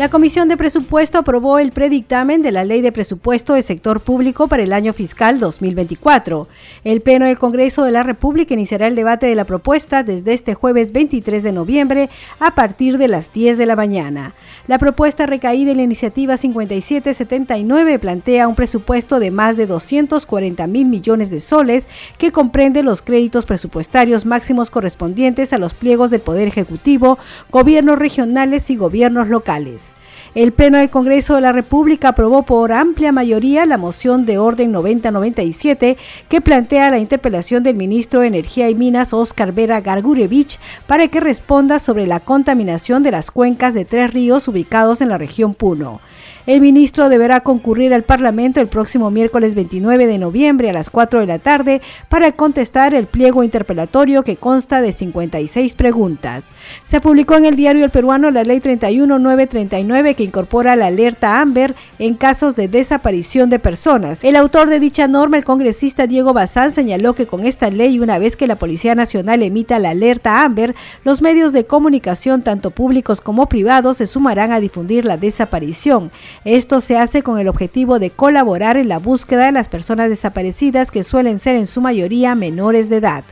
La Comisión de Presupuesto aprobó el predictamen de la Ley de Presupuesto del Sector Público para el año fiscal 2024. El Pleno del Congreso de la República iniciará el debate de la propuesta desde este jueves 23 de noviembre a partir de las 10 de la mañana. La propuesta recaída en la iniciativa 5779 plantea un presupuesto de más de 240 mil millones de soles que comprende los créditos presupuestarios máximos correspondientes a los pliegos del Poder Ejecutivo, gobiernos regionales y gobiernos locales. El Pleno del Congreso de la República aprobó por amplia mayoría la moción de orden 9097 que plantea la interpelación del ministro de Energía y Minas, Oscar Vera Gargurevich, para que responda sobre la contaminación de las cuencas de tres ríos ubicados en la región Puno. El ministro deberá concurrir al Parlamento el próximo miércoles 29 de noviembre a las 4 de la tarde para contestar el pliego interpelatorio que consta de 56 preguntas. Se publicó en el diario El Peruano la Ley 31939 que incorpora la alerta AMBER en casos de desaparición de personas. El autor de dicha norma, el congresista Diego Bazán, señaló que con esta ley, una vez que la Policía Nacional emita la alerta AMBER, los medios de comunicación, tanto públicos como privados, se sumarán a difundir la desaparición. Esto se hace con el objetivo de colaborar en la búsqueda de las personas desaparecidas que suelen ser en su mayoría menores de edad.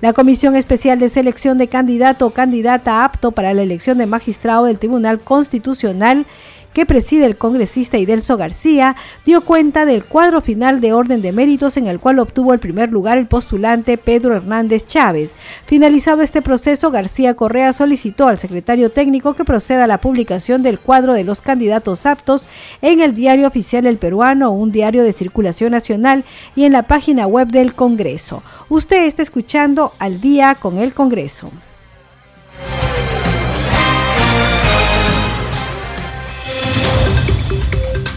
La Comisión Especial de Selección de Candidato o Candidata apto para la elección de magistrado del Tribunal Constitucional que preside el congresista Idelso García, dio cuenta del cuadro final de orden de méritos en el cual obtuvo el primer lugar el postulante Pedro Hernández Chávez. Finalizado este proceso, García Correa solicitó al secretario técnico que proceda a la publicación del cuadro de los candidatos aptos en el diario oficial El Peruano, un diario de circulación nacional, y en la página web del Congreso. Usted está escuchando al día con el Congreso.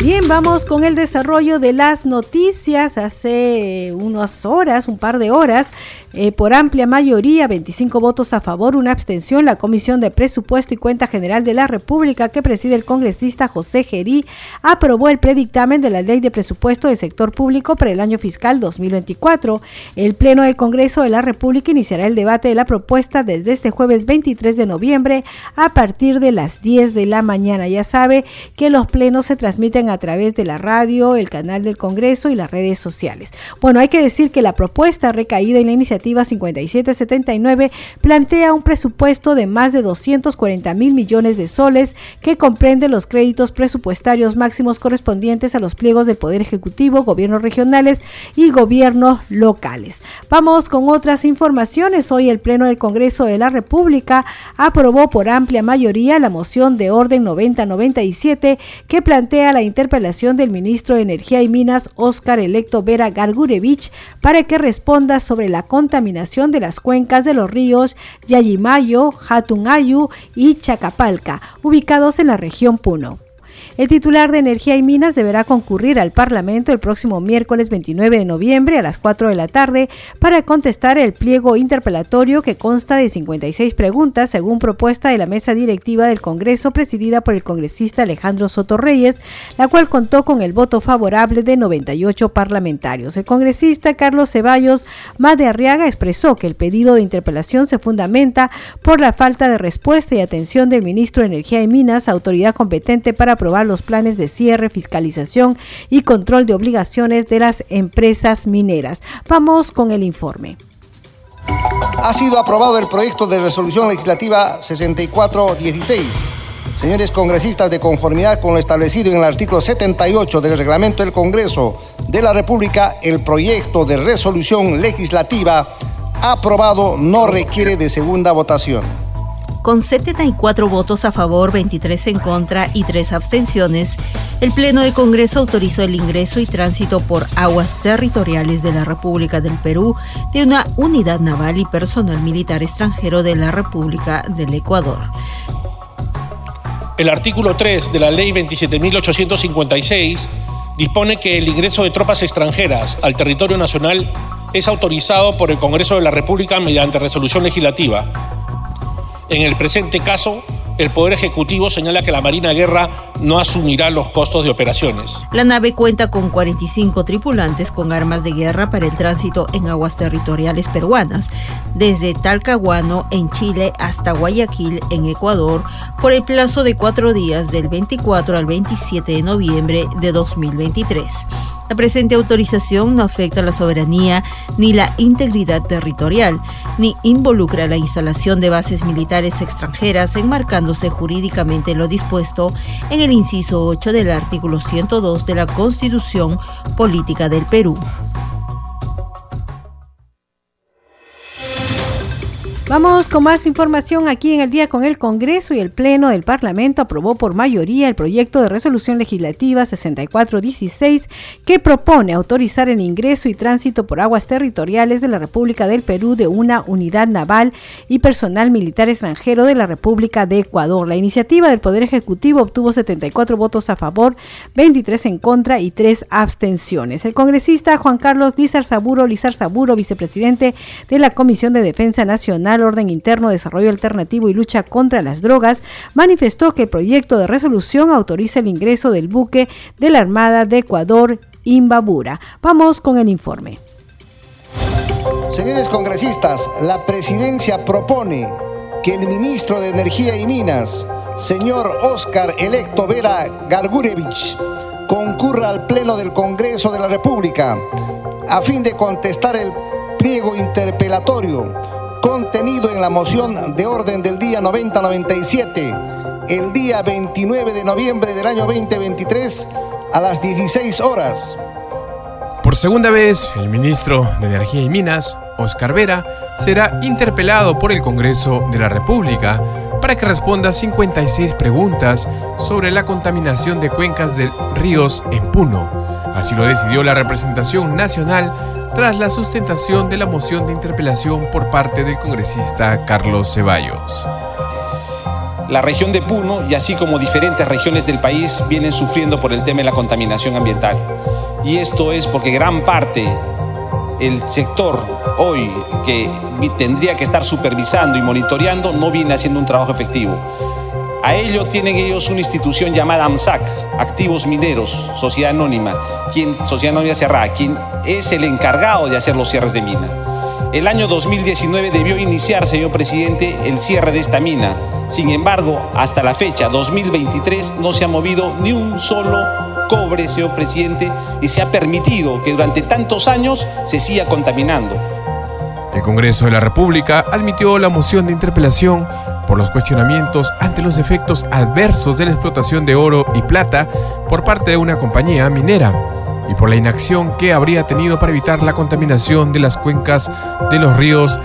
Bien, vamos con el desarrollo de las noticias. Hace unas horas, un par de horas, eh, por amplia mayoría, 25 votos a favor, una abstención, la Comisión de Presupuesto y Cuenta General de la República, que preside el congresista José Gerí, aprobó el predictamen de la Ley de Presupuesto del Sector Público para el año fiscal 2024. El Pleno del Congreso de la República iniciará el debate de la propuesta desde este jueves 23 de noviembre a partir de las 10 de la mañana. Ya sabe que los plenos se transmiten a través de la radio, el canal del Congreso y las redes sociales. Bueno, hay que decir que la propuesta recaída en la iniciativa 5779 plantea un presupuesto de más de 240 mil millones de soles que comprende los créditos presupuestarios máximos correspondientes a los pliegos del Poder Ejecutivo, gobiernos regionales y gobiernos locales. Vamos con otras informaciones. Hoy el Pleno del Congreso de la República aprobó por amplia mayoría la moción de orden 9097 que plantea la interpelación del ministro de Energía y Minas, Óscar Electo Vera Gargurevich, para que responda sobre la contaminación de las cuencas de los ríos Yayimayo, Hatungayu y Chacapalca, ubicados en la región Puno. El titular de Energía y Minas deberá concurrir al Parlamento el próximo miércoles 29 de noviembre a las 4 de la tarde para contestar el pliego interpelatorio que consta de 56 preguntas según propuesta de la mesa directiva del Congreso presidida por el congresista Alejandro Soto Reyes, la cual contó con el voto favorable de 98 parlamentarios. El congresista Carlos Ceballos Made Arriaga expresó que el pedido de interpelación se fundamenta por la falta de respuesta y atención del ministro de Energía y Minas, autoridad competente para aprobar los planes de cierre, fiscalización y control de obligaciones de las empresas mineras. Vamos con el informe. Ha sido aprobado el proyecto de resolución legislativa 6416. Señores congresistas, de conformidad con lo establecido en el artículo 78 del reglamento del Congreso de la República, el proyecto de resolución legislativa aprobado no requiere de segunda votación. Con 74 votos a favor, 23 en contra y 3 abstenciones, el Pleno de Congreso autorizó el ingreso y tránsito por aguas territoriales de la República del Perú de una unidad naval y personal militar extranjero de la República del Ecuador. El artículo 3 de la Ley 27.856 dispone que el ingreso de tropas extranjeras al territorio nacional es autorizado por el Congreso de la República mediante resolución legislativa. En el presente caso, el Poder Ejecutivo señala que la Marina Guerra no asumirá los costos de operaciones. La nave cuenta con 45 tripulantes con armas de guerra para el tránsito en aguas territoriales peruanas, desde Talcahuano en Chile hasta Guayaquil en Ecuador, por el plazo de cuatro días del 24 al 27 de noviembre de 2023. La presente autorización no afecta la soberanía ni la integridad territorial, ni involucra la instalación de bases militares extranjeras enmarcándose jurídicamente lo dispuesto en el inciso 8 del artículo 102 de la Constitución Política del Perú. Vamos con más información aquí en el día con el Congreso y el Pleno del Parlamento aprobó por mayoría el proyecto de resolución legislativa 6416 que propone autorizar el ingreso y tránsito por aguas territoriales de la República del Perú de una unidad naval y personal militar extranjero de la República de Ecuador. La iniciativa del Poder Ejecutivo obtuvo 74 votos a favor, 23 en contra y 3 abstenciones. El congresista Juan Carlos Lizar Saburo, Lizar Saburo, vicepresidente de la Comisión de Defensa Nacional, Orden Interno, Desarrollo Alternativo y Lucha contra las Drogas, manifestó que el proyecto de resolución autoriza el ingreso del buque de la Armada de Ecuador, Imbabura. Vamos con el informe. Señores congresistas, la presidencia propone que el ministro de Energía y Minas, señor Oscar Electo Vera Gargurevich, concurra al Pleno del Congreso de la República a fin de contestar el pliego interpelatorio contenido en la moción de orden del día 9097, el día 29 de noviembre del año 2023 a las 16 horas. Por segunda vez, el ministro de Energía y Minas, Oscar Vera, será interpelado por el Congreso de la República para que responda 56 preguntas sobre la contaminación de cuencas de ríos en Puno. Así lo decidió la representación nacional tras la sustentación de la moción de interpelación por parte del congresista Carlos Ceballos. La región de Puno y así como diferentes regiones del país vienen sufriendo por el tema de la contaminación ambiental. Y esto es porque gran parte el sector hoy que tendría que estar supervisando y monitoreando no viene haciendo un trabajo efectivo. A ello tienen ellos una institución llamada AMSAC, Activos Mineros, Sociedad Anónima, quien, Sociedad Anónima cerrada, quien es el encargado de hacer los cierres de mina. El año 2019 debió iniciar, señor presidente, el cierre de esta mina. Sin embargo, hasta la fecha, 2023, no se ha movido ni un solo cobre, señor presidente, y se ha permitido que durante tantos años se siga contaminando. El Congreso de la República admitió la moción de interpelación por los cuestionamientos ante los efectos adversos de la explotación de oro y plata por parte de una compañía minera y por la inacción que habría tenido para evitar la contaminación de las cuencas de los ríos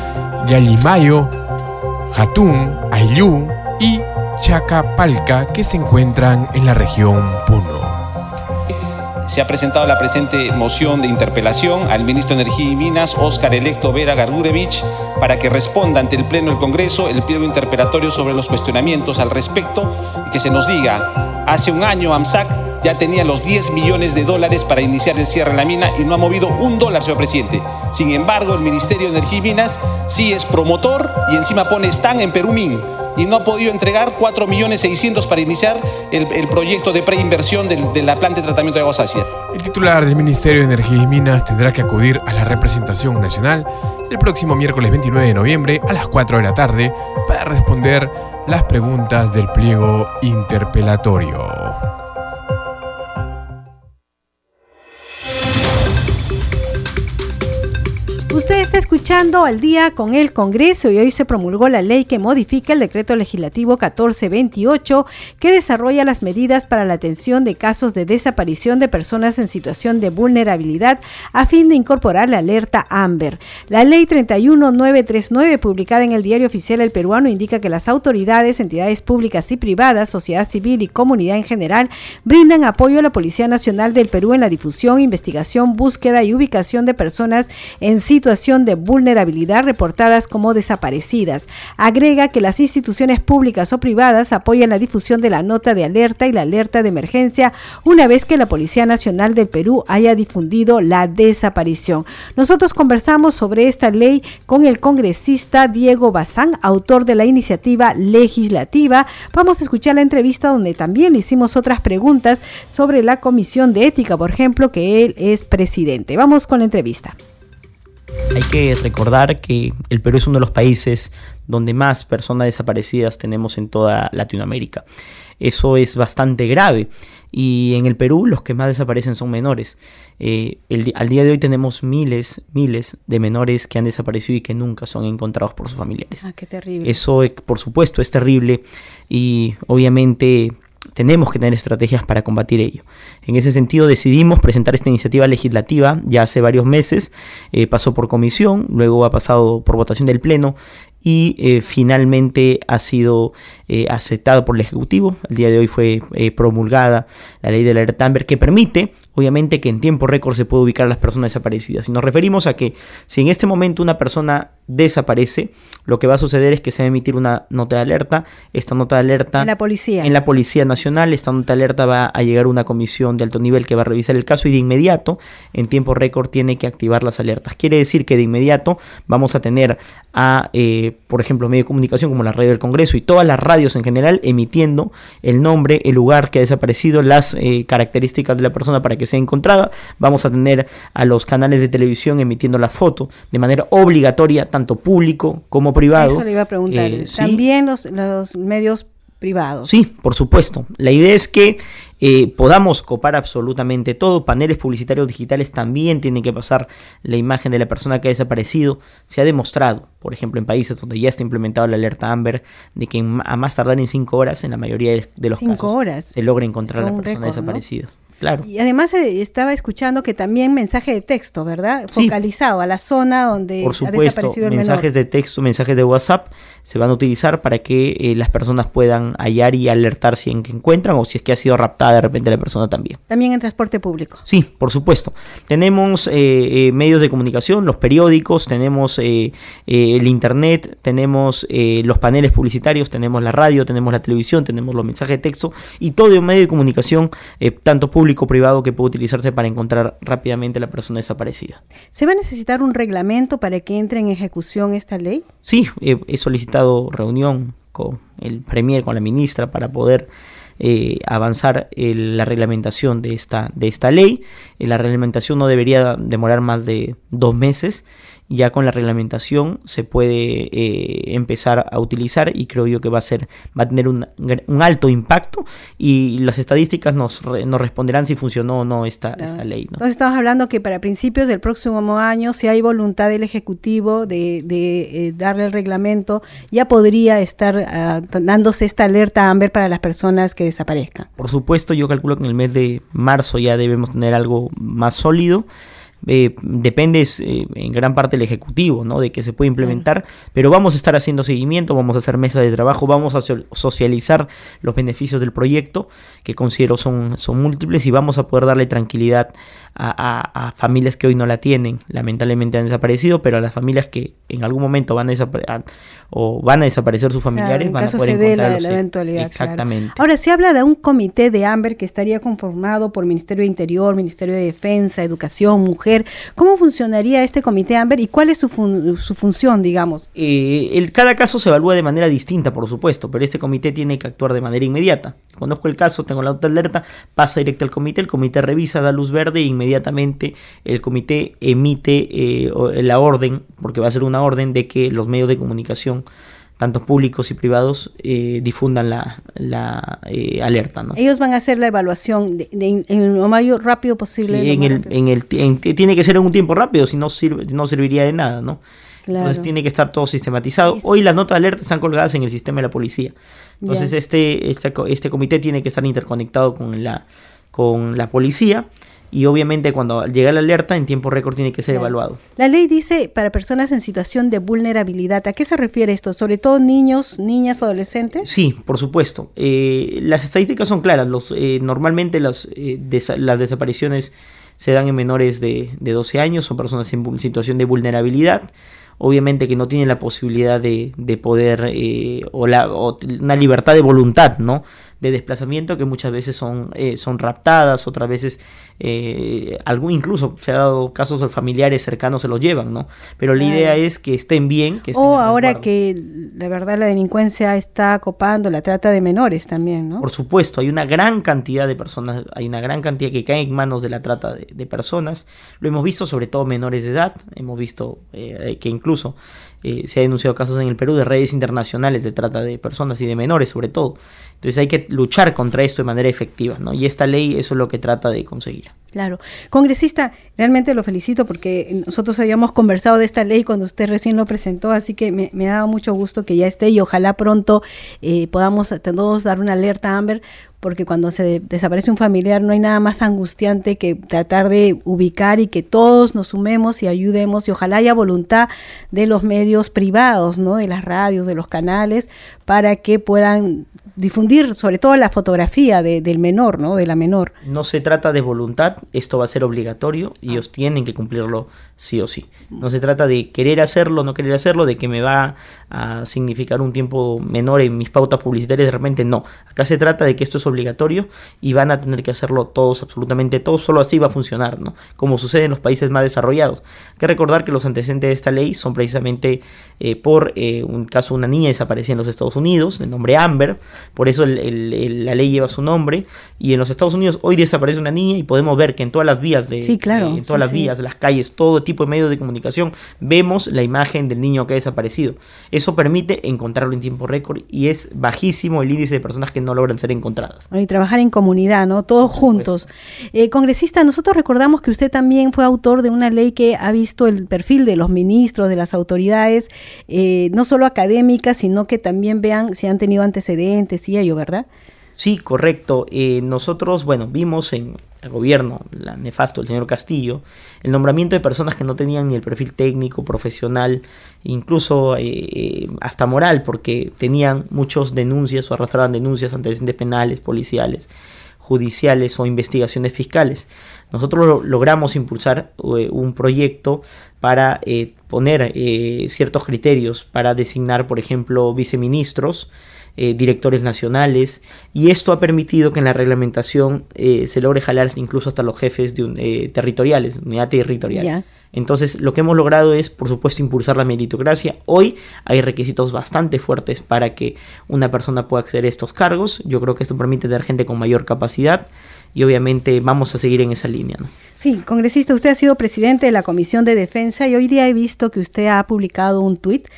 Yalimayo, Jatún, Ayllú y Chacapalca que se encuentran en la región Puno se ha presentado la presente moción de interpelación al ministro de Energía y Minas, Óscar Electo Vera Gargurevich, para que responda ante el Pleno del Congreso el pliego interpelatorio sobre los cuestionamientos al respecto y que se nos diga, hace un año AMSAC ya tenía los 10 millones de dólares para iniciar el cierre de la mina y no ha movido un dólar, señor presidente. Sin embargo, el Ministerio de Energía y Minas sí es promotor y encima pone stand en Perumín y no ha podido entregar 4 millones 600 para iniciar el, proyecto de preinversión de, de, la planta de tratamiento de aguas ácidas. El titular del Ministerio de Energía y Minas tendrá que acudir a la representación nacional el próximo miércoles 29 de noviembre a las 4 de la tarde para responder las preguntas del pliego interpelatorio. Usted está escuchando al día con el Congreso y hoy se promulgó la ley que modifica el decreto legislativo 1428 que desarrolla las medidas para la atención de casos de desaparición de personas en situación de vulnerabilidad a fin de incorporar la alerta AMBER. La ley 31939 publicada en el diario oficial El Peruano indica que las autoridades, entidades públicas y privadas, sociedad civil y comunidad en general brindan apoyo a la Policía Nacional del Perú en la difusión, investigación, búsqueda y ubicación de personas en situación de vulnerabilidad reportadas como desaparecidas. Agrega que las instituciones públicas o privadas apoyan la difusión de la nota de alerta y la alerta de emergencia una vez que la Policía Nacional del Perú haya difundido la desaparición. Nosotros conversamos sobre esta ley con el congresista Diego Bazán, autor de la iniciativa legislativa. Vamos a escuchar la entrevista donde también hicimos otras preguntas sobre la Comisión de Ética, por ejemplo, que él es presidente. Vamos con la entrevista. Hay que recordar que el Perú es uno de los países donde más personas desaparecidas tenemos en toda Latinoamérica. Eso es bastante grave y en el Perú los que más desaparecen son menores. Eh, al día de hoy tenemos miles, miles de menores que han desaparecido y que nunca son encontrados por sus familiares. Ah, qué terrible. Eso, por supuesto, es terrible y obviamente tenemos que tener estrategias para combatir ello. En ese sentido decidimos presentar esta iniciativa legislativa ya hace varios meses, eh, pasó por comisión, luego ha pasado por votación del Pleno y eh, finalmente ha sido eh, aceptado por el Ejecutivo. El día de hoy fue promulgada la ley de la alerta Amber que permite obviamente que en tiempo récord se puede ubicar a las personas desaparecidas. Y nos referimos a que si en este momento una persona desaparece, lo que va a suceder es que se va a emitir una nota de alerta. Esta nota de alerta... En la policía. En la Policía Nacional. Esta nota de alerta va a llegar a una comisión de alto nivel que va a revisar el caso y de inmediato, en tiempo récord, tiene que activar las alertas. Quiere decir que de inmediato vamos a tener a, eh, por ejemplo, medio de comunicación como la radio del Congreso y todas las radios en general emitiendo el nombre, el lugar que ha desaparecido, las eh, características de la persona para que sea encontrada. Vamos a tener a los canales de televisión emitiendo la foto de manera obligatoria, tanto público como privado. Eso le iba a preguntar. Eh, También los, los medios privados. Sí, por supuesto. La idea es que eh, podamos copar absolutamente todo. Paneles publicitarios digitales también tienen que pasar la imagen de la persona que ha desaparecido. Se ha demostrado, por ejemplo, en países donde ya está implementado la alerta Amber, de que a más tardar en cinco horas, en la mayoría de, los cinco casos, horas. se logra encontrar a la persona desaparecida. Claro. Y además eh, estaba escuchando que también mensaje de texto, ¿verdad? Focalizado a la zona donde Por supuesto, ha desaparecido el mensajes de texto, mensajes de WhatsApp se van a utilizar para que eh, las personas puedan hallar y alertar si en que encuentran o si es que ha sido raptada de repente la persona también. También en transporte público. Sí, por supuesto. Tenemos eh, medios de comunicación, los periódicos, tenemos el internet, tenemos los paneles publicitarios, tenemos la radio, tenemos la televisión, tenemos los mensajes de texto y todo un medio de comunicación, tanto público público-privado que puede utilizarse para encontrar rápidamente a la persona desaparecida. ¿Se va a necesitar un reglamento para que entre en ejecución esta ley? Sí, he solicitado reunión con el Premier, con la ministra, para poder eh, avanzar la reglamentación de esta, de esta ley. Eh, la reglamentación no debería demorar más de dos meses ya con la reglamentación se puede eh, empezar a utilizar y creo yo que va a ser va a tener un, alto impacto y las estadísticas nos, nos responderán si funcionó o no esta, esta ley. Entonces estamos hablando que para principios del próximo año, si hay voluntad del Ejecutivo de, de eh, darle el reglamento, ya podría estar ah, dándose esta alerta Amber para las personas que desaparezcan. Por supuesto, yo calculo que en el mes de marzo ya debemos tener algo más sólido. Eh, depende eh, en gran parte del Ejecutivo, ¿no? De que se puede implementar, pero vamos a estar haciendo seguimiento, vamos a hacer mesas de trabajo, vamos a socializar los beneficios del proyecto, que considero son, son múltiples, y vamos a poder darle tranquilidad a, familias que hoy no la tienen, lamentablemente han desaparecido, pero a las familias que en algún momento van a desaparecer o van a desaparecer sus familiares, van a poder se la, eventualidad. Ahora se habla de un comité de Amber que estaría conformado por Ministerio de Interior, Ministerio de Defensa, Educación, Mujer. ¿Cómo funcionaría este comité Amber y cuál es su, función, digamos? Eh, el, cada caso se evalúa de manera distinta, por supuesto, pero este comité tiene que actuar de manera inmediata. Conozco el caso, tengo la alerta, pasa directo al comité, el comité revisa, da luz verde e inmediatamente el comité emite eh, la orden, porque va a ser una orden de que los medios de comunicación tanto públicos y privados, eh, difundan la, la eh, alerta. ¿no? Ellos van a hacer la evaluación de, en lo más rápido posible. en el, en el, tiene que ser en un tiempo rápido, si no, sirve, no serviría de nada, ¿no? Entonces tiene que estar todo sistematizado. Hoy las notas de alerta están colgadas en el sistema de la policía. Entonces este, este, este comité tiene que estar interconectado con la, con la policía y obviamente cuando llega la alerta en tiempo récord tiene que ser evaluado. La ley dice para personas en situación de vulnerabilidad. ¿A qué se refiere esto? ¿Sobre todo niños, niñas, adolescentes? Sí, por supuesto. Eh, las estadísticas son claras. Los, eh, normalmente las, eh, las desapariciones se dan en menores de, de 12 años o personas en situación de vulnerabilidad obviamente que no tienen la posibilidad de, de poder o, la, o una libertad de voluntad, ¿no? De desplazamiento que muchas veces son, eh, son raptadas, otras veces eh, algún, incluso se ha dado casos de familiares cercanos se los llevan, ¿no? Pero la idea es que estén bien, que estén O ahora que la verdad la delincuencia está copando la trata de menores también, ¿no? Por supuesto, hay una gran cantidad de personas, hay una gran cantidad que caen en manos de la trata de, personas. Lo hemos visto sobre todo menores de edad, hemos visto eh, que incluso eh, se ha denunciado casos en el Perú de redes internacionales de trata de personas y de menores sobre todo. Entonces hay que luchar contra esto de manera efectiva, ¿no? Y esta ley eso es lo que trata de conseguir. Claro. Congresista, realmente lo felicito porque nosotros habíamos conversado de esta ley cuando usted recién lo presentó, así que me, ha dado mucho gusto que ya esté y ojalá pronto eh, podamos todos dar una alerta a Amber porque cuando se desaparece un familiar no hay nada más angustiante que tratar de ubicar y que todos nos sumemos y ayudemos y ojalá haya voluntad de los medios privados, ¿no? de las radios, de los canales, para que puedan difundir sobre todo la fotografía del menor, ¿no? De la menor. No se trata de voluntad, esto va a ser obligatorio y ellos tienen que cumplirlo sí o sí. No se trata de querer hacerlo, no querer hacerlo, de que me va a significar un tiempo menor en mis pautas publicitarias, de repente no. Acá se trata de que esto es obligatorio y van a tener que hacerlo todos, absolutamente todos, solo así va a funcionar, ¿no? Como sucede en los países más desarrollados. Hay que recordar que los antecedentes de esta ley son precisamente eh, por eh, un caso de una niña desaparecida en los Estados Unidos, de nombre Amber, por eso la ley lleva su nombre, y en los Estados Unidos hoy desaparece una niña y podemos ver que en todas las vías de, sí, claro, en todas las vías, las calles, todo tipo de medios de comunicación, vemos la imagen del niño que ha desaparecido. Eso permite encontrarlo en tiempo récord y es bajísimo el índice de personas que no logran ser encontradas. Y trabajar en comunidad, ¿no? Todos juntos. Eh, congresista, nosotros recordamos que usted también fue autor de una ley que ha visto el perfil de los ministros, de las autoridades, eh, no solo académicas, sino que también vean si han tenido antecedentes y ello, ¿verdad? Sí, correcto. Eh, nosotros, bueno, vimos en el gobierno, la nefasto del señor Castillo, el nombramiento de personas que no tenían ni el perfil técnico, profesional, incluso eh, hasta moral, porque tenían muchas denuncias o arrastraban denuncias, antecedentes penales, policiales, judiciales o investigaciones fiscales. Nosotros logramos impulsar eh, un proyecto para poner ciertos criterios para designar, por ejemplo, viceministros, eh, directores nacionales y esto ha permitido que en la reglamentación eh, se logre jalar incluso hasta los jefes de eh, territoriales, unidad territorial. Entonces lo que hemos logrado es por supuesto impulsar la meritocracia. Hoy hay requisitos bastante fuertes para que una persona pueda acceder a estos cargos. Yo creo que esto permite tener gente con mayor capacidad y obviamente vamos a seguir en esa línea. Sí, congresista, usted ha sido presidente de la Comisión de Defensa y hoy día he visto que usted ha publicado un tuit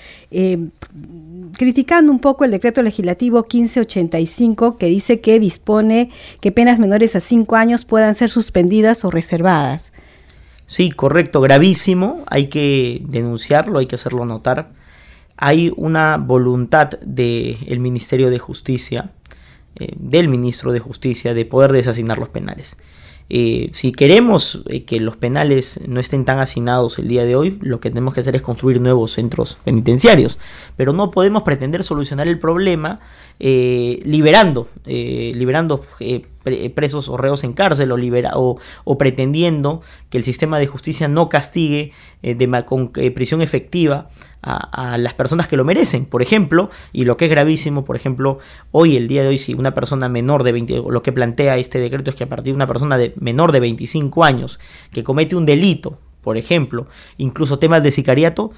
criticando un poco el decreto legislativo 1585 que dice que dispone que penas menores a cinco años puedan ser suspendidas o reservadas. Sí, correcto, gravísimo, hay que denunciarlo, hay que hacerlo notar. Hay una voluntad del Ministerio de Justicia, eh, del Ministro de Justicia, de poder desasignar los penales. Eh, si queremos eh, que los penales no estén tan hacinados el día de hoy, lo que tenemos que hacer es construir nuevos centros penitenciarios. Pero no podemos pretender solucionar el problema eh, liberando, liberando presos o reos en cárcel o, libera, o, pretendiendo que el sistema de justicia no castigue de, con prisión efectiva a, las personas que lo merecen. Por ejemplo, y lo que es gravísimo, por ejemplo, hoy, el día de hoy, si una persona menor de 20, lo que plantea este decreto es que a partir de una persona de menor de 25 años que comete un delito, por ejemplo, incluso temas de sicariato,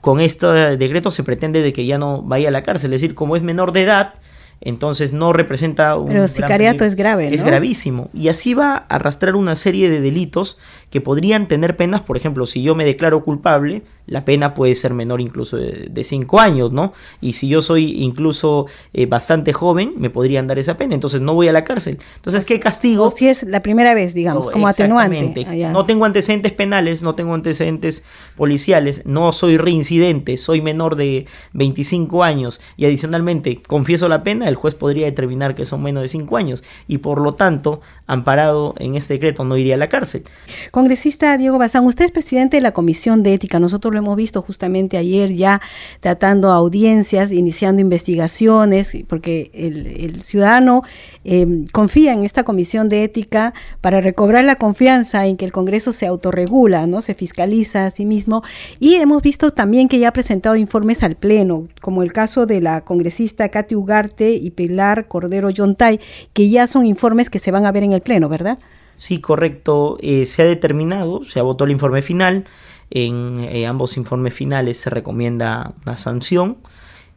con este decreto se pretende de que ya no vaya a la cárcel. Es decir, como es menor de edad, Entonces no representa un... Pero sicariato es grave, ¿no? Es gravísimo. Y así va a arrastrar una serie de delitos que podrían tener penas, por ejemplo, si yo me declaro culpable, la pena puede ser menor incluso de 5 años, ¿no? Y si yo soy incluso eh, bastante joven, me podrían dar esa pena, entonces no voy a la cárcel. Entonces, ¿qué castigo? O si es la primera vez, digamos, como atenuante. Ah, no tengo antecedentes penales, no tengo antecedentes policiales, no soy reincidente, soy menor de 25 años y adicionalmente confieso la pena, el juez podría determinar que son menos de 5 años y por lo tanto, amparado en este decreto, no iría a la cárcel. Congresista Diego Bazán, usted es presidente de la Comisión de Ética, nosotros lo hemos visto justamente ayer ya tratando audiencias, iniciando investigaciones, porque el, ciudadano em, confía en esta comisión de ética para recobrar la confianza en que el Congreso se autorregula, ¿no? se fiscaliza a sí mismo. Y hemos visto también que ya ha presentado informes al Pleno, como el caso de la congresista Katy Ugarte y Pilar Cordero Yontay, que ya son informes que se van a ver en el Pleno, ¿verdad? Sí, correcto. Eh, se ha determinado, se ha votado el informe final. En eh, ambos informes finales se recomienda una sanción.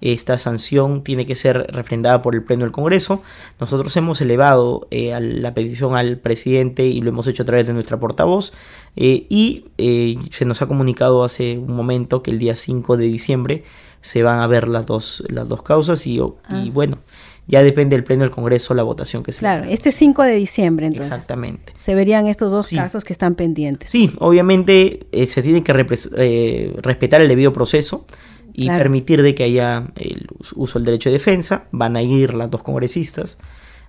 Esta sanción tiene que ser refrendada por el Pleno del Congreso. Nosotros hemos elevado eh, la petición al presidente y lo hemos hecho a través de nuestra portavoz. y se nos ha comunicado hace un momento que el día 5 de diciembre se van a ver las dos, las dos causas y, y ah. bueno, ya depende del Pleno del Congreso la votación que se Claro, este 5 de diciembre entonces. Exactamente. Se verían estos dos casos que están pendientes. Sí, obviamente eh, se tiene que eh, respetar el debido proceso y permitir de que haya el uso del derecho de defensa. Van a ir las dos congresistas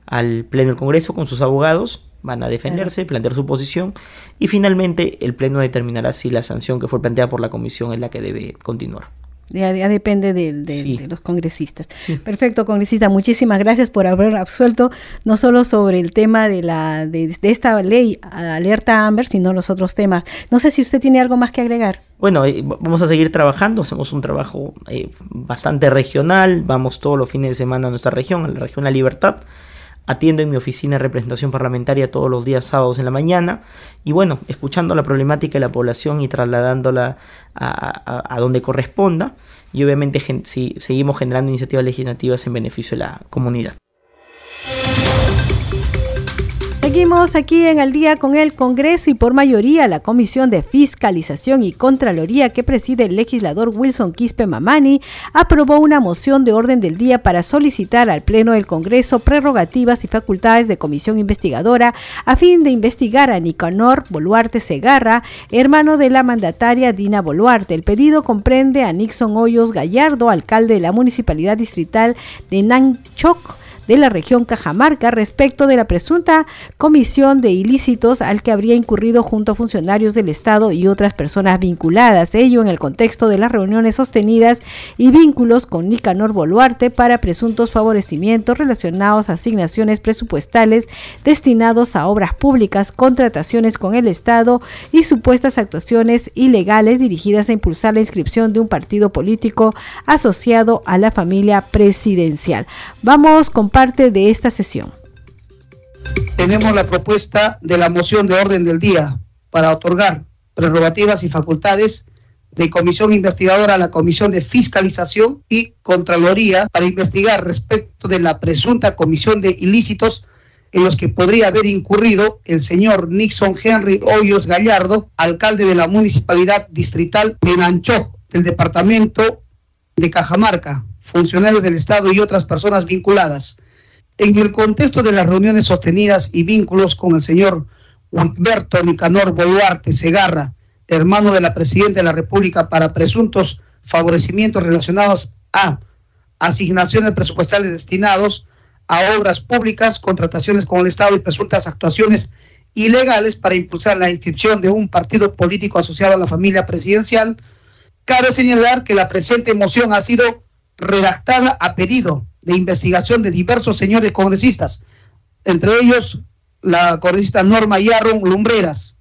al Pleno del Congreso con sus abogados, van a defenderse, plantear su posición y finalmente el Pleno determinará si la sanción que fue planteada por la Comisión es la que debe continuar. Ya, depende de, los congresistas. Perfecto, congresista. Muchísimas gracias por haber absuelto no solo sobre el tema de, la, de, esta ley alerta Amber, sino los otros temas. No sé si usted tiene algo más que agregar. Bueno, eh, vamos a seguir trabajando, hacemos un trabajo eh, bastante regional, vamos todos los fines de semana a nuestra región, a la región La Libertad atiendo en mi oficina de representación parlamentaria todos los días sábados en la mañana y bueno, escuchando la problemática de la población y trasladándola a, donde corresponda y obviamente si, seguimos generando iniciativas legislativas en beneficio de la comunidad. Seguimos aquí en el día con el Congreso y por mayoría la Comisión de Fiscalización y Contraloría que preside el legislador Wilson Quispe Mamani aprobó una moción de orden del día para solicitar al Pleno del Congreso prerrogativas y facultades de comisión investigadora a fin de investigar a Nicanor Boluarte Segarra, hermano de la mandataria Dina Boluarte. El pedido comprende a Nixon Hoyos Gallardo, alcalde de la Municipalidad Distrital de Nanchoc, de la región Cajamarca respecto de la presunta comisión de ilícitos al que habría incurrido junto a funcionarios del Estado y otras personas vinculadas, ello en el contexto de las reuniones sostenidas y vínculos con Nicanor Boluarte para presuntos favorecimientos relacionados a asignaciones presupuestales destinados a obras públicas, contrataciones con el Estado y supuestas actuaciones ilegales dirigidas a impulsar la inscripción de un partido político asociado a la familia presidencial. Vamos con parte de esta sesión. Tenemos la propuesta de la moción de orden del día para otorgar prerrogativas y facultades de comisión investigadora a la Comisión de Fiscalización y Contraloría para investigar respecto de la presunta comisión de ilícitos en los que podría haber incurrido el señor Nixon Henry Hoyos Gallardo, alcalde de la Municipalidad Distrital de Nancho, del departamento de Cajamarca, funcionarios del Estado y otras personas vinculadas en el contexto de las reuniones sostenidas y vínculos con el señor Humberto Nicanor Boluarte Segarra, hermano de la Presidenta de la República, para presuntos favorecimientos relacionados a asignaciones presupuestales destinados a obras públicas, contrataciones con el Estado y presuntas actuaciones ilegales para impulsar la inscripción de un partido político asociado a la familia presidencial, cabe señalar que la presente moción ha sido redactada a pedido de investigación de diversos señores congresistas, entre ellos la congresista Norma Yarron Lumbreras,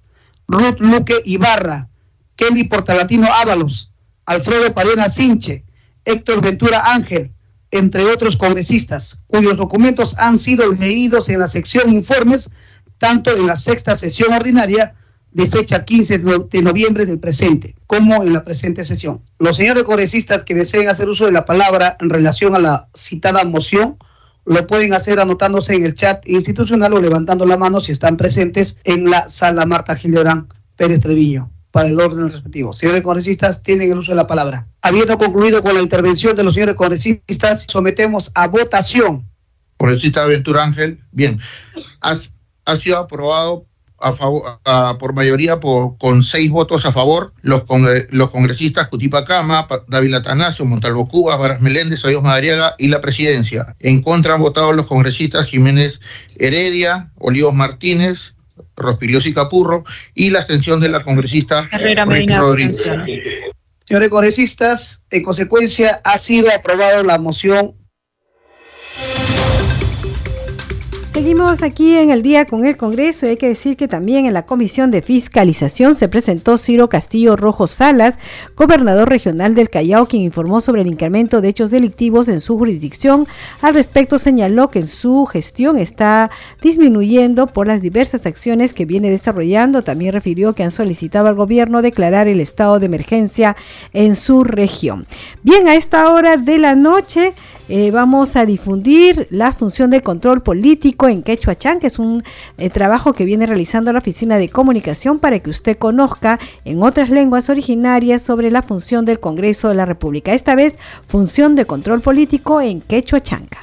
Ruth Luque Ibarra, Kelly Portalatino Ábalos, Alfredo Parena Sinche, Héctor Ventura Ángel, entre otros congresistas, cuyos documentos han sido leídos en la sección informes, tanto en la sexta sesión ordinaria de fecha 15 de noviembre del presente, como en la presente sesión. Los señores congresistas que deseen hacer uso de la palabra en relación a la citada moción, lo pueden hacer anotándose en el chat institucional o levantando la mano si están presentes en la sala Marta Gilderán Pérez Treviño para el orden respectivo. Señores congresistas, tienen el uso de la palabra. Habiendo concluido con la intervención de los señores congresistas, sometemos a votación. Congresista Ventura Ángel, bien, ha, ha sido aprobado a favor, a, por mayoría por, con seis votos a favor los, congre, los congresistas Cutipa Cama, David Atanasio, Montalvo Cuba, Varas Meléndez, Ayos Madariaga y la presidencia. En contra han votado los congresistas Jiménez Heredia, Olivos Martínez, Rospilios y Capurro y la abstención de la congresista Herrera Medina. Señores congresistas, en consecuencia ha sido aprobada la moción Seguimos aquí en el día con el Congreso hay que decir que también en la Comisión de Fiscalización se presentó Ciro Castillo Rojo Salas, gobernador regional del Callao, quien informó sobre el incremento de hechos delictivos en su jurisdicción. Al respecto señaló que en su gestión está disminuyendo por las diversas acciones que viene desarrollando. También refirió que han solicitado al gobierno declarar el estado de emergencia en su región. Bien, a esta hora de la noche eh, vamos a difundir la función de control político en Quechuachán, que es un eh, trabajo que viene realizando la Oficina de Comunicación para que usted conozca en otras lenguas originarias sobre la función del Congreso de la República. Esta vez, función de control político en Quechuachanca.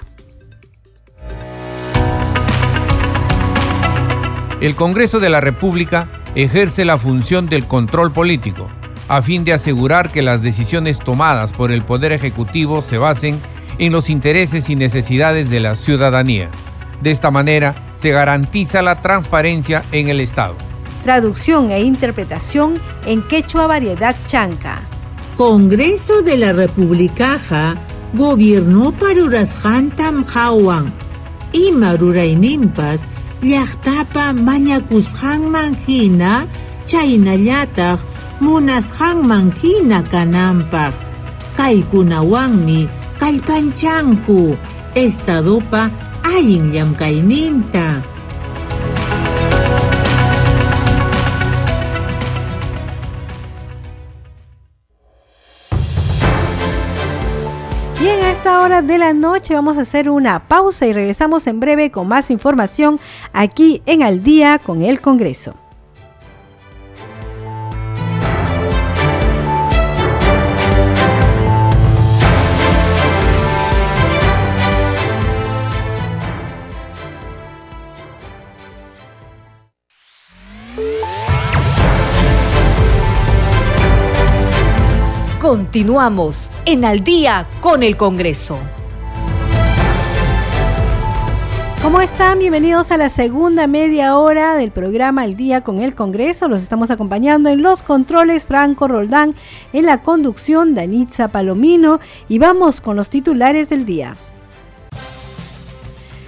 El Congreso de la República ejerce la función del control político, a fin de asegurar que las decisiones tomadas por el Poder Ejecutivo se basen en los intereses y necesidades de la ciudadanía. De esta manera se garantiza la transparencia en el Estado. Traducción e interpretación en quechua variedad chanca. Congreso de la República gobierno parurashantam hawan y marurainimpas llaqtapa mañakushanman hina chaynallataq munashanman hina kananpaq kaykunawanmi kallpanchanku estadopa allin llamkayninta Bien, a esta hora de la noche vamos a hacer una pausa y regresamos en breve con más información aquí en Al día con el Congreso. Continuamos en Al día con el Congreso. ¿Cómo están? Bienvenidos a la segunda media hora del programa Al día con el Congreso. Los estamos acompañando en los controles Franco Roldán, en la conducción Danitza Palomino y vamos con los titulares del día.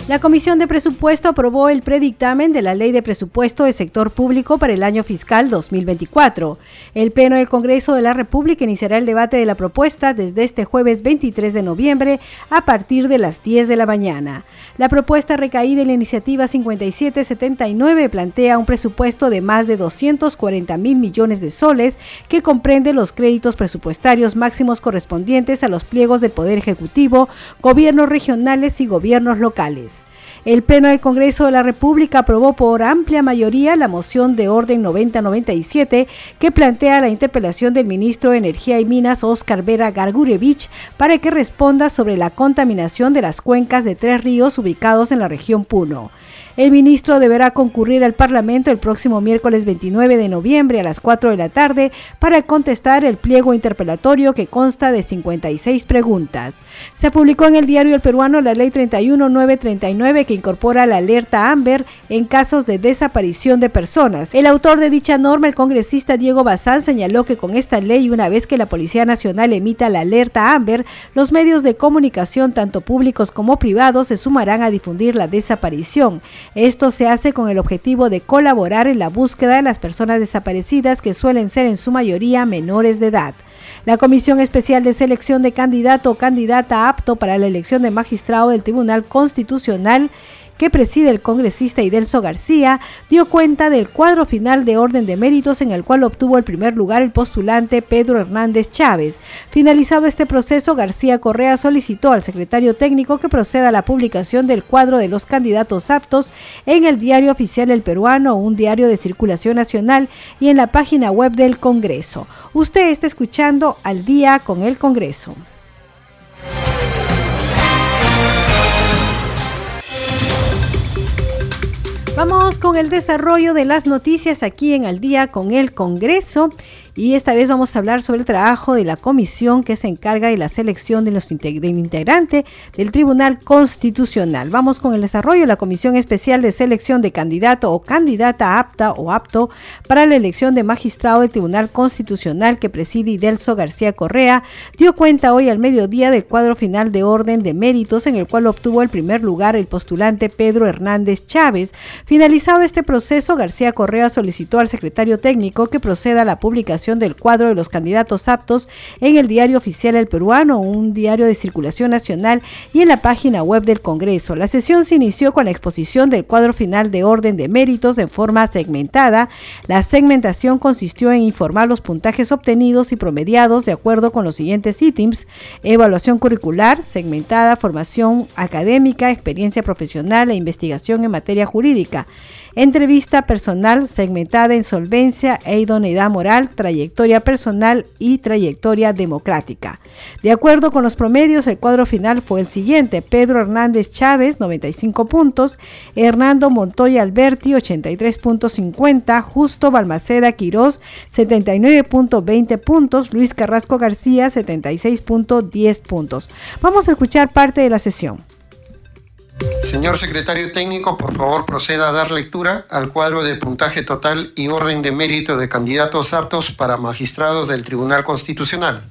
La Comisión de Presupuesto aprobó el predictamen de la Ley de Presupuesto del Sector Público para el año fiscal 2024. El Pleno del Congreso de la República iniciará el debate de la propuesta desde este jueves 23 de noviembre a partir de las 10 de la mañana. La propuesta recaída en la iniciativa 5779 plantea un presupuesto de más de 240 mil millones de soles que comprende los créditos presupuestarios máximos correspondientes a los pliegos del Poder Ejecutivo, gobiernos regionales y gobiernos locales. El Pleno del Congreso de la República aprobó por amplia mayoría la moción de orden 9097 que plantea la interpelación del ministro de Energía y Minas, Oscar Vera Gargurevich, para que responda sobre la contaminación de las cuencas de tres ríos ubicados en la región Puno. El ministro deberá concurrir al Parlamento el próximo miércoles 29 de noviembre a las 4 de la tarde para contestar el pliego interpelatorio que consta de 56 preguntas. Se publicó en el diario El Peruano la Ley 31939 que incorpora la alerta AMBER en casos de desaparición de personas. El autor de dicha norma, el congresista Diego Bazán, señaló que con esta ley, una vez que la Policía Nacional emita la alerta AMBER, los medios de comunicación, tanto públicos como privados, se sumarán a difundir la desaparición. Esto se hace con el objetivo de colaborar en la búsqueda de las personas desaparecidas que suelen ser en su mayoría menores de edad. La Comisión Especial de Selección de Candidato o Candidata apto para la elección de magistrado del Tribunal Constitucional que preside el congresista Idelso García, dio cuenta del cuadro final de orden de méritos en el cual obtuvo el primer lugar el postulante Pedro Hernández Chávez. Finalizado este proceso, García Correa solicitó al secretario técnico que proceda a la publicación del cuadro de los candidatos aptos en el diario oficial El Peruano, un diario de circulación nacional, y en la página web del Congreso. Usted está escuchando al día con el Congreso. Vamos con el desarrollo de las noticias aquí en Al día con el Congreso y esta vez vamos a hablar sobre el trabajo de la comisión que se encarga de la selección de los integrantes del Tribunal Constitucional. Vamos con el desarrollo de la Comisión Especial de Selección de Candidato o Candidata apta o apto para la elección de magistrado del Tribunal Constitucional que preside Idelso García Correa. Dio cuenta hoy al mediodía del cuadro final de orden de méritos en el cual obtuvo el primer lugar el postulante Pedro Hernández Chávez. Finalizado este proceso, García Correa solicitó al secretario técnico que proceda a la publicación del cuadro de los candidatos aptos en el diario oficial El Peruano, un diario de circulación nacional y en la página web del Congreso. La sesión se inició con la exposición del cuadro final de orden de méritos en forma segmentada. La segmentación consistió en informar los puntajes obtenidos y promediados de acuerdo con los siguientes ítems: evaluación curricular, segmentada, formación académica, experiencia profesional e investigación en materia jurídica. Entrevista personal segmentada en solvencia e idoneidad moral, trayectoria personal y trayectoria democrática. De acuerdo con los promedios, el cuadro final fue el siguiente. Pedro Hernández Chávez, 95 puntos. Hernando Montoya Alberti, 83.50. Justo Balmaceda Quirós, 79.20 puntos. Luis Carrasco García, 76.10 puntos. Vamos a escuchar parte de la sesión. Señor secretario técnico, por favor proceda a dar lectura al cuadro de puntaje total y orden de mérito de candidatos aptos para magistrados del Tribunal Constitucional.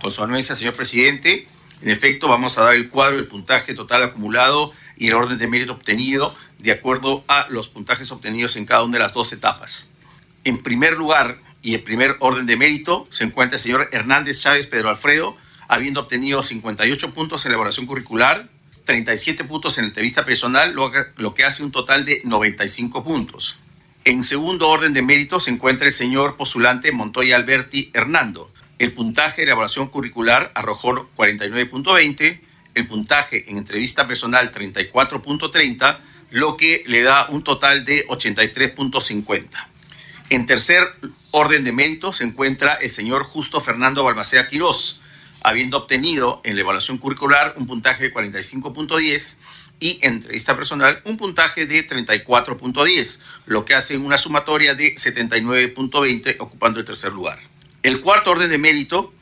Con su anuencia, señor presidente, en efecto vamos a dar el cuadro del puntaje total acumulado y el orden de mérito obtenido de acuerdo a los puntajes obtenidos en cada una de las dos etapas. En primer lugar y en primer orden de mérito se encuentra el señor Hernández Chávez Pedro Alfredo, habiendo obtenido 58 puntos en elaboración curricular, 37 puntos en entrevista personal, lo que, hace un total de 95 puntos. En segundo orden de mérito se encuentra el señor postulante Montoya Alberti Hernando. El puntaje de elaboración curricular arrojó 49.20, el puntaje en entrevista personal 34.30, lo que le da un total de 83.50. En tercer orden de mérito se encuentra el señor Justo Fernando Balmaceda Quirós, habiendo obtenido en la evaluación curricular un puntaje de 45.10 y en entrevista personal un puntaje de 34.10, lo que hace una sumatoria de 79.20 ocupando el tercer lugar. El cuarto orden de mérito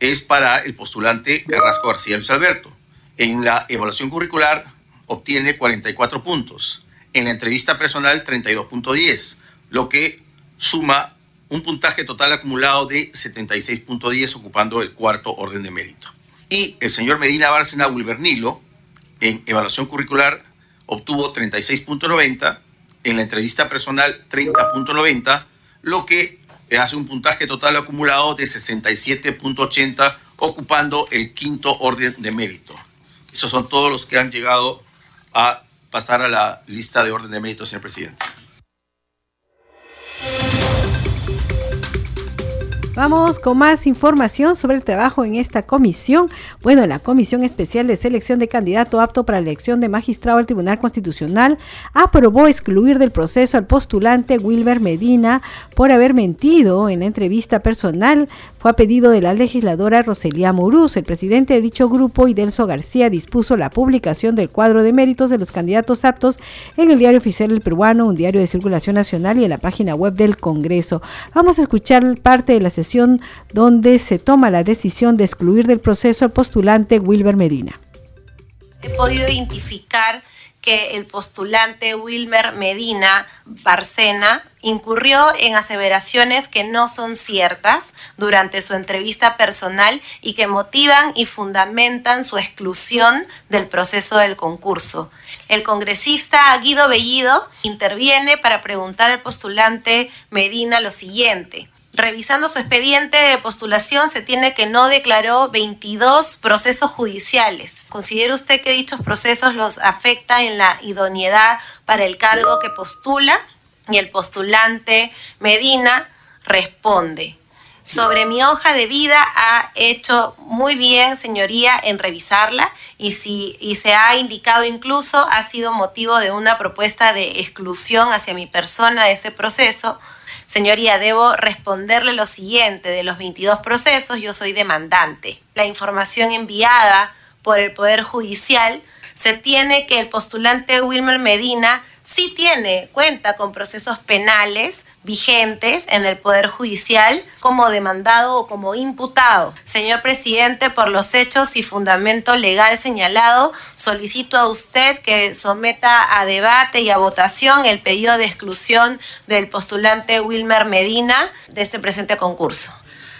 es para el postulante Carrasco García Luis Alberto. En la evaluación curricular obtiene 44 puntos, en la entrevista personal 32.10, lo que suma un puntaje total acumulado de 76.10, ocupando el cuarto orden de mérito. Y el señor Medina Bárcena Wilbernilo, en evaluación curricular, obtuvo 36.90, en la entrevista personal 30.90, lo que hace un puntaje total acumulado de 67.80, ocupando el quinto orden de mérito. Esos son todos los que han llegado a pasar a la lista de orden de mérito, señor presidente. Vamos con más información sobre el trabajo en esta comisión. Bueno, la Comisión Especial de Selección de Candidato Apto para la Elección de Magistrado al Tribunal Constitucional aprobó excluir del proceso al postulante Wilber Medina por haber mentido en la entrevista personal. Fue a pedido de la legisladora Roselía Mouruz. El presidente de dicho grupo, Idelso García, dispuso la publicación del cuadro de méritos de los candidatos aptos en el Diario Oficial del Peruano, un diario de circulación nacional y en la página web del Congreso. Vamos a escuchar parte de la donde se toma la decisión de excluir del proceso al postulante Wilber Medina. He podido identificar que el postulante Wilmer Medina Barcena incurrió en aseveraciones que no son ciertas durante su entrevista personal y que motivan y fundamentan su exclusión del proceso del concurso. El congresista Guido Bellido interviene para preguntar al postulante Medina lo siguiente. Revisando su expediente de postulación, se tiene que no declaró 22 procesos judiciales. ¿Considera usted que dichos procesos los afecta en la idoneidad para el cargo que postula? Y el postulante Medina responde. Sobre mi hoja de vida ha hecho muy bien, señoría, en revisarla y, si, y se ha indicado incluso ha sido motivo de una propuesta de exclusión hacia mi persona de este proceso Señoría, debo responderle lo siguiente. De los 22 procesos, yo soy demandante. La información enviada por el Poder Judicial se tiene que el postulante Wilmer Medina sí tiene, cuenta con procesos penales vigentes en el Poder Judicial como demandado o como imputado. Señor presidente, por los hechos y fundamento legal señalado, solicito a usted que someta a debate y a votación el pedido de exclusión del postulante Wilmer Medina de este presente concurso.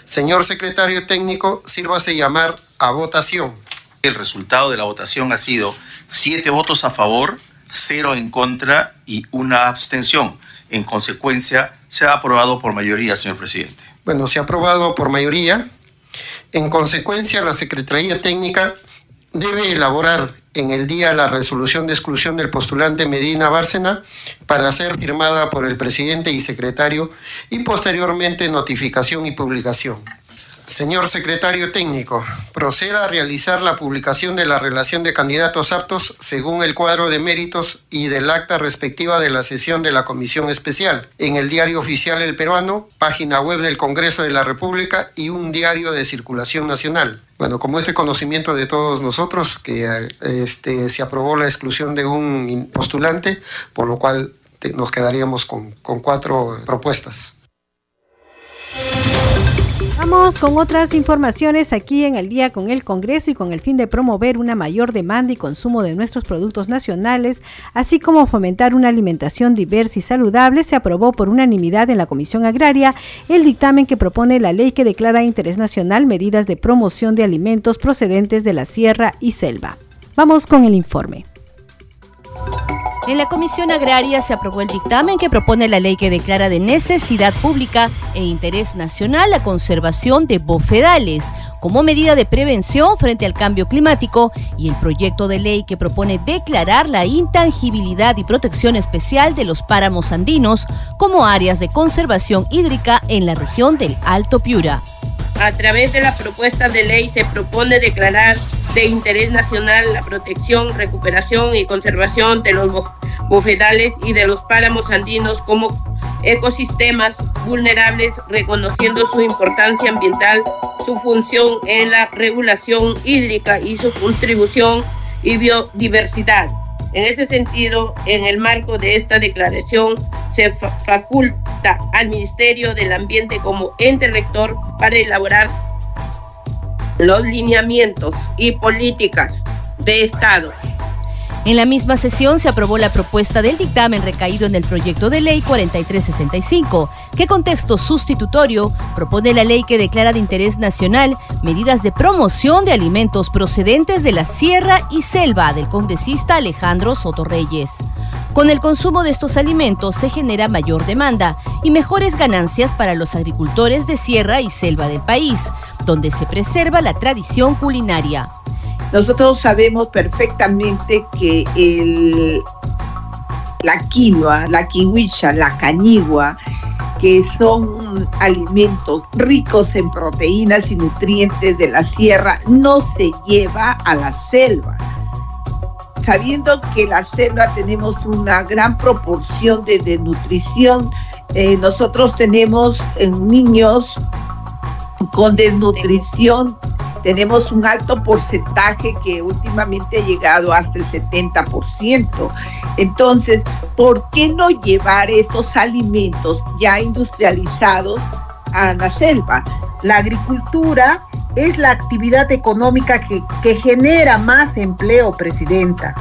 Señor secretario técnico, sírvase llamar a votación. El resultado de la votación ha sido siete votos a favor, cero en contra y una abstención. En consecuencia, se ha aprobado por mayoría, señor presidente. Bueno, se ha aprobado por mayoría. En consecuencia, la Secretaría Técnica debe elaborar en el día la resolución de exclusión del postulante Medina Bárcena para ser firmada por el presidente y secretario y posteriormente notificación y publicación. Señor secretario técnico, proceda a realizar la publicación de la relación de candidatos aptos según el cuadro de méritos y del acta respectiva de la sesión de la Comisión Especial en el Diario Oficial El Peruano, página web del Congreso de la República y un diario de circulación nacional. Bueno, como este conocimiento de todos nosotros, que este, se aprobó la exclusión de un postulante, por lo cual nos quedaríamos con cuatro propuestas. Vamos con otras informaciones aquí en el día con el Congreso y con el fin de promover una mayor demanda y consumo de nuestros productos nacionales, así como fomentar una alimentación diversa y saludable, se aprobó por unanimidad en la Comisión Agraria el dictamen que propone la ley que declara de interés nacional medidas de promoción de alimentos procedentes de la sierra y selva. Vamos con el informe. En la Comisión Agraria se aprobó el dictamen que propone la ley que declara de necesidad pública e interés nacional la conservación de bofedales como medida de prevención frente al cambio climático y el proyecto de ley que propone declarar la intangibilidad y protección especial de los páramos andinos como áreas de conservación hídrica en la región del Alto Piura. A través de la propuesta de ley se propone declarar de interés nacional la protección, recuperación y conservación de los bofedales y de los páramos andinos como ecosistemas vulnerables, reconociendo su importancia ambiental, su función en la regulación hídrica y su contribución y biodiversidad. En ese sentido, en el marco de esta declaración, se faculta al Ministerio del Ambiente como ente rector para elaborar los lineamientos y políticas de Estado en la misma sesión se aprobó la propuesta del dictamen recaído en el proyecto de ley 4365, que con texto sustitutorio propone la ley que declara de interés nacional medidas de promoción de alimentos procedentes de la sierra y selva del congresista Alejandro Soto Reyes. Con el consumo de estos alimentos se genera mayor demanda y mejores ganancias para los agricultores de sierra y selva del país, donde se preserva la tradición culinaria. Nosotros sabemos perfectamente que la quinoa, la kiwicha, la cañigua, que son alimentos ricos en proteínas y nutrientes de la sierra, no se lleva a la selva. Sabiendo que la selva tenemos una gran proporción de, nutrición, eh, nosotros tenemos en niños con desnutrición tenemos un alto porcentaje que últimamente ha llegado hasta el 70%. Entonces, ¿por qué no llevar estos alimentos ya industrializados a la selva? La agricultura es la actividad económica que, que genera más empleo, Presidenta.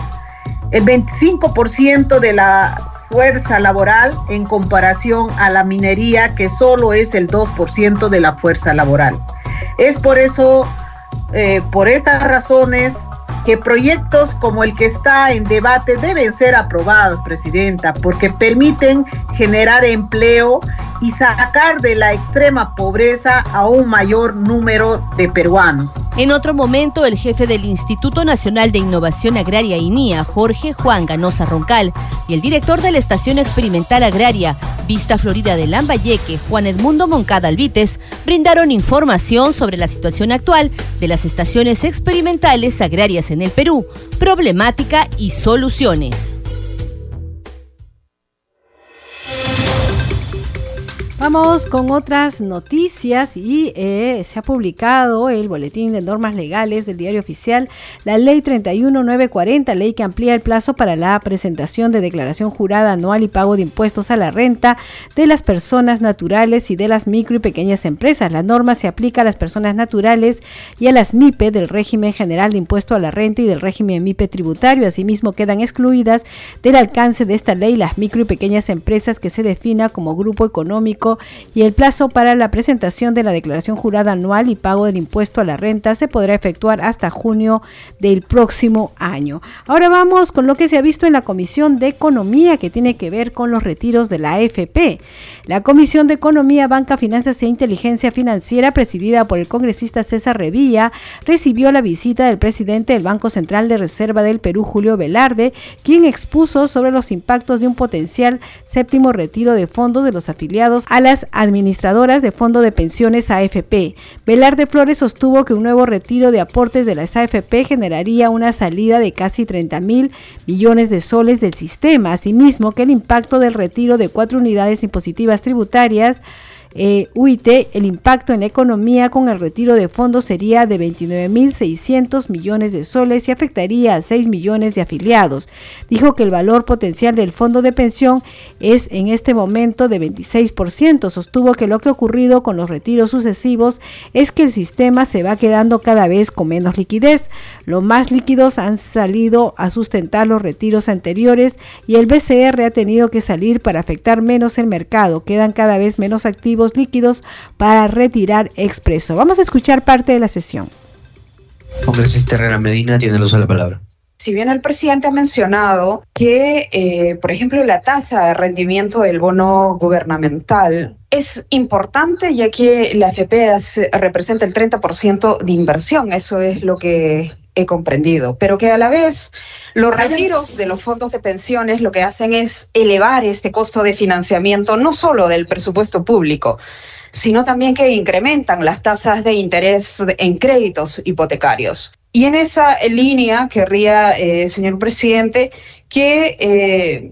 El 25% de la fuerza laboral en comparación a la minería, que solo es el 2% de la fuerza laboral. Es por eso eh, por estas razones que proyectos como el que está en debate deben ser aprobados, Presidenta, porque permiten generar empleo y sacar de la extrema pobreza a un mayor número de peruanos. En otro momento, el jefe del Instituto Nacional de Innovación Agraria INIA, Jorge Juan Ganosa Roncal, y el director de la Estación Experimental Agraria Vista Florida de Lambayeque, Juan Edmundo Moncada Alvites, brindaron información sobre la situación actual de las estaciones experimentales agrarias en el Perú, problemática y soluciones. Vamos con otras noticias y eh, se ha publicado el boletín de normas legales del diario oficial, la ley 31940, ley que amplía el plazo para la presentación de declaración jurada anual y pago de impuestos a la renta de las personas naturales y de las micro y pequeñas empresas. La norma se aplica a las personas naturales y a las MIPE del régimen general de impuesto a la renta y del régimen MIPE tributario. Asimismo, quedan excluidas del alcance de esta ley las micro y pequeñas empresas que se defina como grupo económico y el plazo para la presentación de la declaración jurada anual y pago del impuesto a la renta se podrá efectuar hasta junio del próximo año. Ahora vamos con lo que se ha visto en la Comisión de Economía que tiene que ver con los retiros de la AFP. La Comisión de Economía, Banca, Finanzas e Inteligencia Financiera, presidida por el congresista César Revilla, recibió la visita del presidente del Banco Central de Reserva del Perú, Julio Velarde, quien expuso sobre los impactos de un potencial séptimo retiro de fondos de los afiliados a las administradoras de fondo de pensiones AFP. Velarde Flores sostuvo que un nuevo retiro de aportes de las AFP generaría una salida de casi 30 mil millones de soles del sistema. Asimismo, que el impacto del retiro de cuatro unidades impositivas tributarias eh, UIT, el impacto en la economía con el retiro de fondos sería de 29.600 millones de soles y afectaría a 6 millones de afiliados. Dijo que el valor potencial del fondo de pensión es en este momento de 26%. Sostuvo que lo que ha ocurrido con los retiros sucesivos es que el sistema se va quedando cada vez con menos liquidez. Los más líquidos han salido a sustentar los retiros anteriores y el BCR ha tenido que salir para afectar menos el mercado. Quedan cada vez menos activos líquidos para retirar expreso. Vamos a escuchar parte de la sesión. Congresista Herrera Medina tiene el uso de la palabra. Si bien el presidente ha mencionado que, eh, por ejemplo, la tasa de rendimiento del bono gubernamental es importante ya que la AFP representa el 30% de inversión, eso es lo que he comprendido, pero que a la vez los retiros de los fondos de pensiones lo que hacen es elevar este costo de financiamiento no solo del presupuesto público, sino también que incrementan las tasas de interés en créditos hipotecarios. Y en esa línea querría, eh, señor presidente, que eh,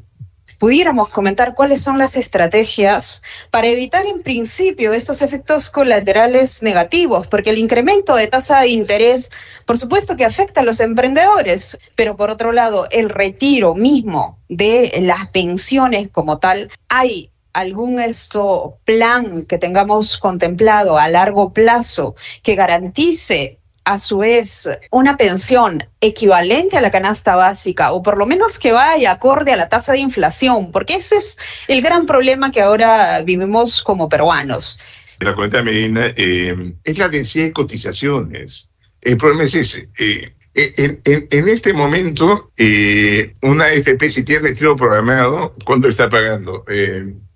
pudiéramos comentar cuáles son las estrategias para evitar en principio estos efectos colaterales negativos, porque el incremento de tasa de interés, por supuesto que afecta a los emprendedores, pero por otro lado, el retiro mismo de las pensiones como tal, hay algún esto plan que tengamos contemplado a largo plazo que garantice a su vez una pensión equivalente a la canasta básica o por lo menos que vaya acorde a la tasa de inflación, porque ese es el gran problema que ahora vivimos como peruanos. La cuenta Medina eh, es la densidad de cotizaciones. El problema es ese. Eh, en, este momento, eh, una FP, si tiene retiro programado, ¿cuánto está pagando?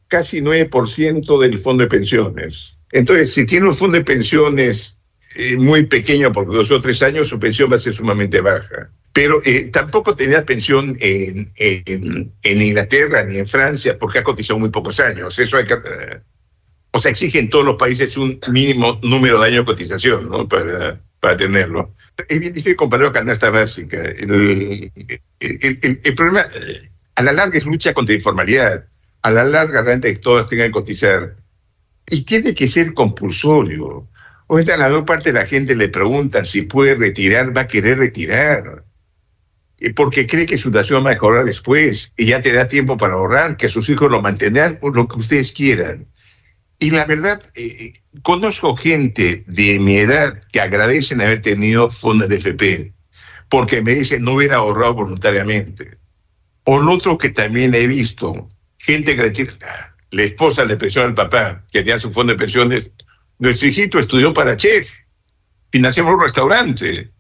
casi 9% del fondo de pensiones. Entonces, si tiene un fondo de pensiones eh, muy pequeño, porque dos o tres años su pensión va a ser sumamente baja. Pero eh, tampoco tenía pensión en, en, Inglaterra ni en Francia, porque ha cotizado muy pocos años. Eso hay que, eh, o sea, exige en todos los países un mínimo número de años de cotización, ¿no? Para, para tenerlo. Es bien difícil compararlo con canasta básica. El, el, problema, a la larga, es lucha contra informalidad. A la larga, realmente todas tengan que cotizar. Y tiene que ser compulsorio. Ahorita la mayor parte de la gente le pregunta si puede retirar, va a querer retirar. Porque cree que su situación va a mejorar después y ya te da tiempo para ahorrar, que sus hijos lo mantendrán o lo que ustedes quieran. Y la verdad, eh, conozco gente de mi edad que agradecen haber tenido fondo de FP, porque me dicen no hubiera ahorrado voluntariamente. O lo otro que también he visto, gente que la esposa le presiona al papá que tenía su fondo de pensiones nuestro hijito estudió para chef, financiamos un restaurante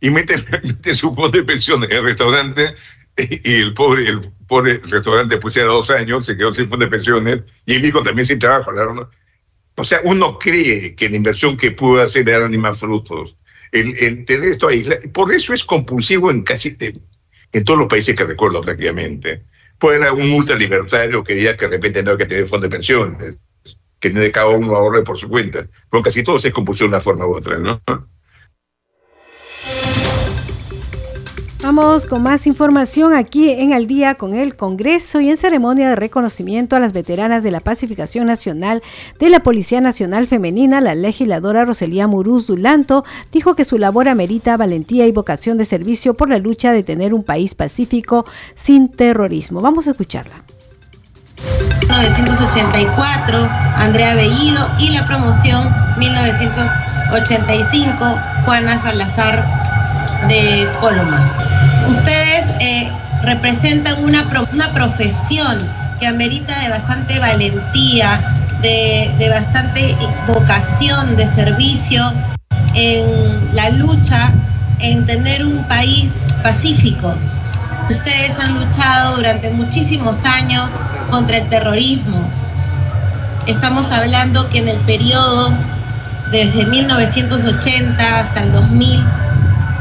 y mete, su fondo de pensión en el restaurante y el pobre, el pobre restaurante pusiera dos años, se quedó sin fondo de pensiones y el hijo también sin trabajo. O sea, uno cree que la inversión que pudo hacer le ni más frutos. El, el, tener esto ahí, por eso es compulsivo en casi en todos los países que recuerdo prácticamente. Puede haber un ultralibertario que diga que de repente no hay que tener fondo de pensiones, que de cada uno ahorre por su cuenta. Pero casi todo se compulsión de una forma u otra, ¿no? Vamos con más información aquí en Al día con el Congreso y en ceremonia de reconocimiento a las veteranas de la Pacificación Nacional de la Policía Nacional Femenina, la legisladora Roselía Muruz Dulanto dijo que su labor amerita valentía y vocación de servicio por la lucha de tener un país pacífico sin terrorismo. Vamos a escucharla. 1984, Andrea Bellido y la promoción 1985, Juana Salazar de Coloma. Ustedes eh, representan una, una profesión que amerita de bastante valentía, de, de bastante vocación de servicio en la lucha en tener un país pacífico. Ustedes han luchado durante muchísimos años contra el terrorismo. Estamos hablando que en el periodo desde 1980 hasta el 2000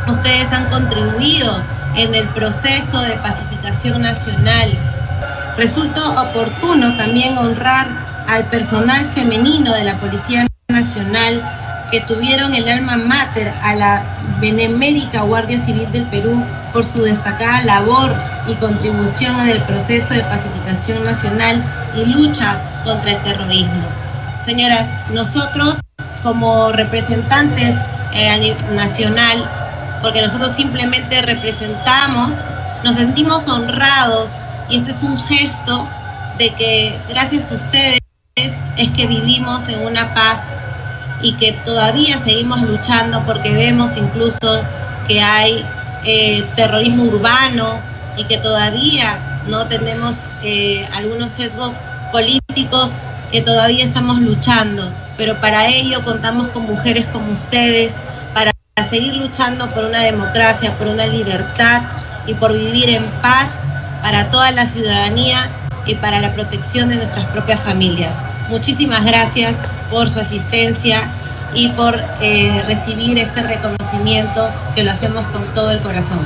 Ustedes han contribuido en el proceso de pacificación nacional. Resulta oportuno también honrar al personal femenino de la Policía Nacional que tuvieron el alma mater a la Benemérica Guardia Civil del Perú por su destacada labor y contribución en el proceso de pacificación nacional y lucha contra el terrorismo. Señoras, nosotros como representantes eh, nacional porque nosotros simplemente representamos, nos sentimos honrados y este es un gesto de que gracias a ustedes es que vivimos en una paz y que todavía seguimos luchando porque vemos incluso que hay eh, terrorismo urbano y que todavía no tenemos eh, algunos sesgos políticos que todavía estamos luchando, pero para ello contamos con mujeres como ustedes a seguir luchando por una democracia, por una libertad y por vivir en paz para toda la ciudadanía y para la protección de nuestras propias familias. Muchísimas gracias por su asistencia y por eh, recibir este reconocimiento que lo hacemos con todo el corazón.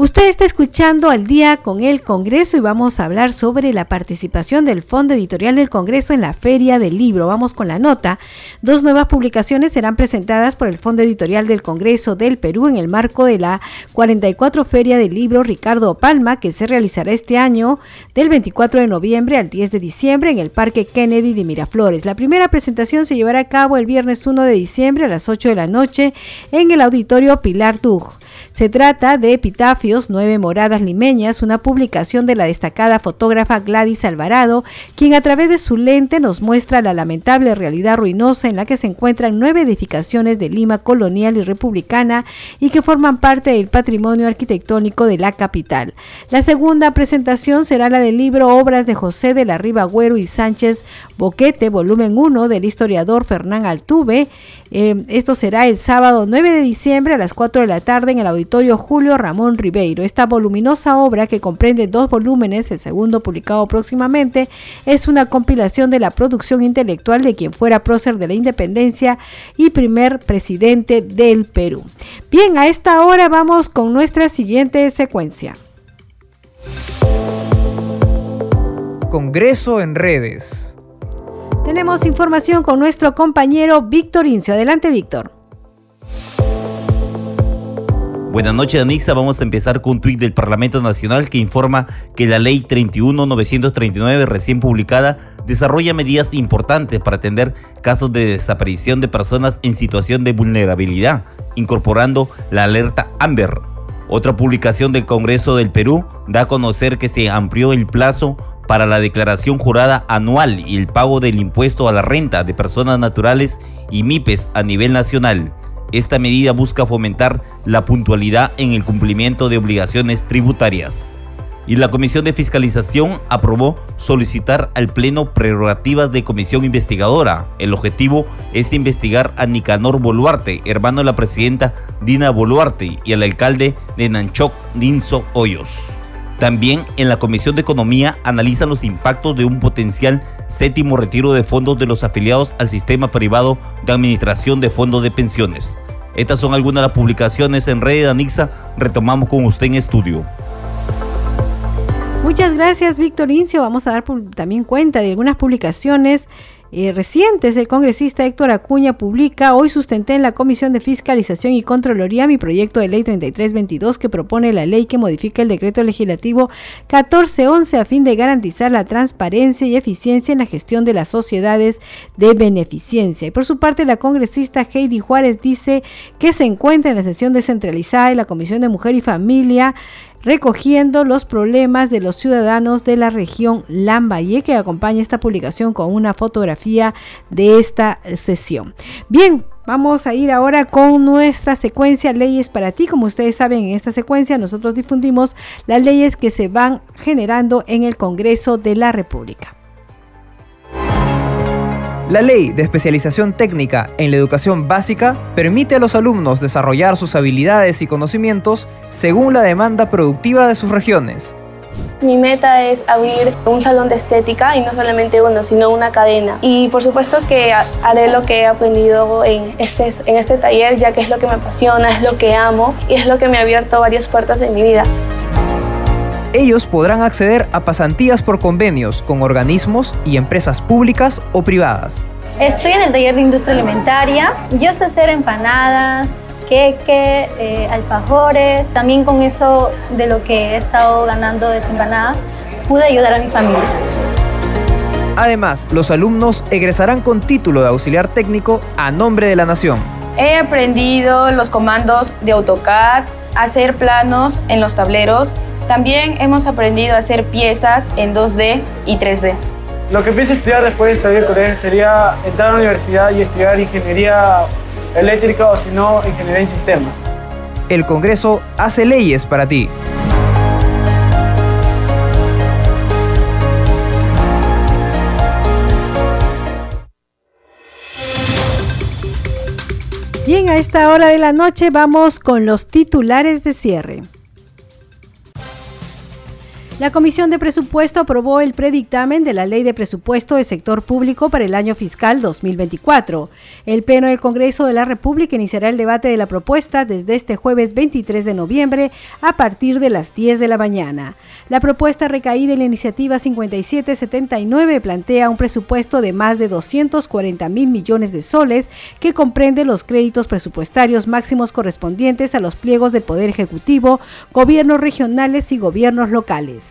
Usted está escuchando al día con el Congreso y vamos a hablar sobre la participación del Fondo Editorial del Congreso en la Feria del Libro. Vamos con la nota. Dos nuevas publicaciones serán presentadas por el Fondo Editorial del Congreso del Perú en el marco de la 44 Feria del Libro Ricardo Palma que se realizará este año del 24 de noviembre al 10 de diciembre en el Parque Kennedy de Miraflores. La primera presentación se llevará a cabo el viernes 1 de diciembre a las 8 de la noche en el Auditorio Pilar Dug. Se trata de Nueve Moradas Limeñas, una publicación de la destacada fotógrafa Gladys Alvarado, quien a través de su lente nos muestra la lamentable realidad ruinosa en la que se encuentran nueve edificaciones de Lima colonial y republicana y que forman parte del patrimonio arquitectónico de la capital. La segunda presentación será la del libro Obras de José de la Riva Agüero y Sánchez Boquete, volumen 1 del historiador Fernán Altuve. Eh, esto será el sábado 9 de diciembre a las 4 de la tarde en el Auditorio Julio Ramón Ribeiro. Esta voluminosa obra, que comprende dos volúmenes, el segundo publicado próximamente, es una compilación de la producción intelectual de quien fuera prócer de la independencia y primer presidente del Perú. Bien, a esta hora vamos con nuestra siguiente secuencia. Congreso en redes. Tenemos información con nuestro compañero Víctor Incio. Adelante, Víctor. Buenas noches, Anissa. Vamos a empezar con un tuit del Parlamento Nacional que informa que la Ley 31.939, recién publicada, desarrolla medidas importantes para atender casos de desaparición de personas en situación de vulnerabilidad, incorporando la alerta AMBER. Otra publicación del Congreso del Perú da a conocer que se amplió el plazo para la declaración jurada anual y el pago del impuesto a la renta de personas naturales y MIPES a nivel nacional. Esta medida busca fomentar la puntualidad en el cumplimiento de obligaciones tributarias. y la Comisión de Fiscalización aprobó solicitar al Pleno prerrogativas de comisión investigadora. El objetivo es investigar a Nicanor Boluarte, hermano de la presidenta Dina Boluarte, y al alcalde de Nanchoc, Ninso Hoyos. También en la Comisión de Economía analizan los impactos de un potencial séptimo retiro de fondos de los afiliados al sistema privado de administración de fondos de pensiones. Estas son algunas de las publicaciones en red de Anixa. Retomamos con usted en estudio. Muchas gracias, Víctor Incio. Vamos a dar también cuenta de algunas publicaciones eh, recientes. El congresista Héctor Acuña publica, hoy sustenté en la Comisión de Fiscalización y Contraloría mi proyecto de ley 3322 que propone la ley que modifica el decreto legislativo 1411 a fin de garantizar la transparencia y eficiencia en la gestión de las sociedades de beneficencia. Y por su parte, la congresista Heidi Juárez dice que se encuentra en la sesión descentralizada de la Comisión de Mujer y Familia recogiendo los problemas de los ciudadanos de la región Lambaye, que acompaña esta publicación con una fotografía de esta sesión. Bien, Vamos a ir ahora con nuestra secuencia Leyes para ti. Como ustedes saben, en esta secuencia nosotros difundimos las leyes que se van generando en el Congreso de la República. La ley de especialización técnica en la educación básica permite a los alumnos desarrollar sus habilidades y conocimientos según la demanda productiva de sus regiones. Mi meta es abrir un salón de estética y no solamente uno, sino una cadena. Y por supuesto que haré lo que he aprendido en este, en este taller, ya que es lo que me apasiona, es lo que amo y es lo que me ha abierto varias puertas en mi vida. Ellos podrán acceder a pasantías por convenios con organismos y empresas públicas o privadas. Estoy en el taller de industria alimentaria. Yo sé hacer empanadas, queque, eh, alfajores. También con eso de lo que he estado ganando de empanadas, pude ayudar a mi familia. Además, los alumnos egresarán con título de auxiliar técnico a nombre de la nación. He aprendido los comandos de AutoCAD, hacer planos en los tableros también hemos aprendido a hacer piezas en 2D y 3D. Lo que pienso estudiar después de salir del colegio sería entrar a la universidad y estudiar ingeniería eléctrica o si no, ingeniería en sistemas. El Congreso hace leyes para ti. Bien, a esta hora de la noche vamos con los titulares de cierre. La Comisión de Presupuesto aprobó el predictamen de la Ley de Presupuesto de Sector Público para el año fiscal 2024. El Pleno del Congreso de la República iniciará el debate de la propuesta desde este jueves 23 de noviembre a partir de las 10 de la mañana. La propuesta recaída en la iniciativa 5779 plantea un presupuesto de más de 240 mil millones de soles que comprende los créditos presupuestarios máximos correspondientes a los pliegos del Poder Ejecutivo, gobiernos regionales y gobiernos locales.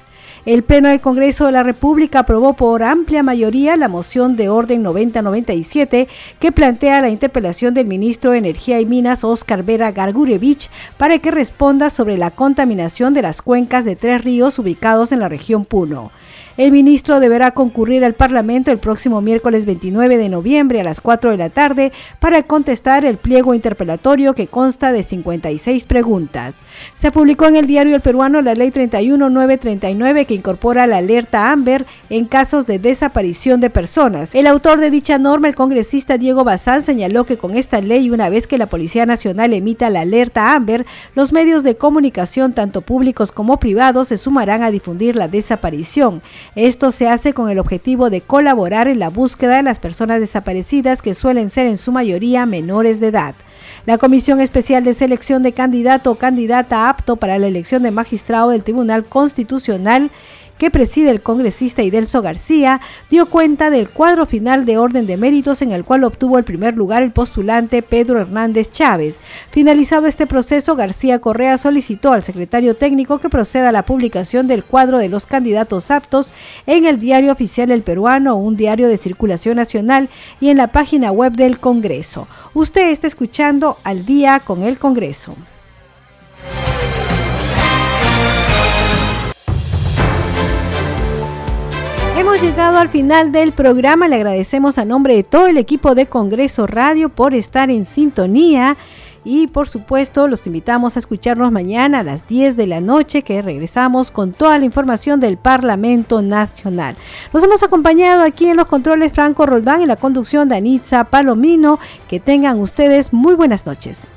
El Pleno del Congreso de la República aprobó por amplia mayoría la moción de orden 9097 que plantea la interpelación del ministro de Energía y Minas, Oscar Vera Gargurevich, para que responda sobre la contaminación de las cuencas de tres ríos ubicados en la región Puno. El ministro deberá concurrir al Parlamento el próximo miércoles 29 de noviembre a las 4 de la tarde para contestar el pliego interpelatorio que consta de 56 preguntas. Se publicó en el diario El Peruano la Ley 31939 que incorpora la alerta AMBER en casos de desaparición de personas. El autor de dicha norma, el congresista Diego Bazán, señaló que con esta ley, una vez que la Policía Nacional emita la alerta AMBER, los medios de comunicación, tanto públicos como privados, se sumarán a difundir la desaparición. Esto se hace con el objetivo de colaborar en la búsqueda de las personas desaparecidas que suelen ser en su mayoría menores de edad. La Comisión Especial de Selección de Candidato o Candidata apto para la elección de magistrado del Tribunal Constitucional que preside el congresista Idelso García, dio cuenta del cuadro final de orden de méritos en el cual obtuvo el primer lugar el postulante Pedro Hernández Chávez. Finalizado este proceso, García Correa solicitó al secretario técnico que proceda a la publicación del cuadro de los candidatos aptos en el diario oficial El Peruano, un diario de circulación nacional, y en la página web del Congreso. Usted está escuchando al día con el Congreso. Hemos llegado al final del programa. Le agradecemos a nombre de todo el equipo de Congreso Radio por estar en sintonía y por supuesto los invitamos a escucharnos mañana a las 10 de la noche que regresamos con toda la información del Parlamento Nacional. Nos hemos acompañado aquí en los controles Franco Roldán y la conducción de Anitza Palomino. Que tengan ustedes muy buenas noches.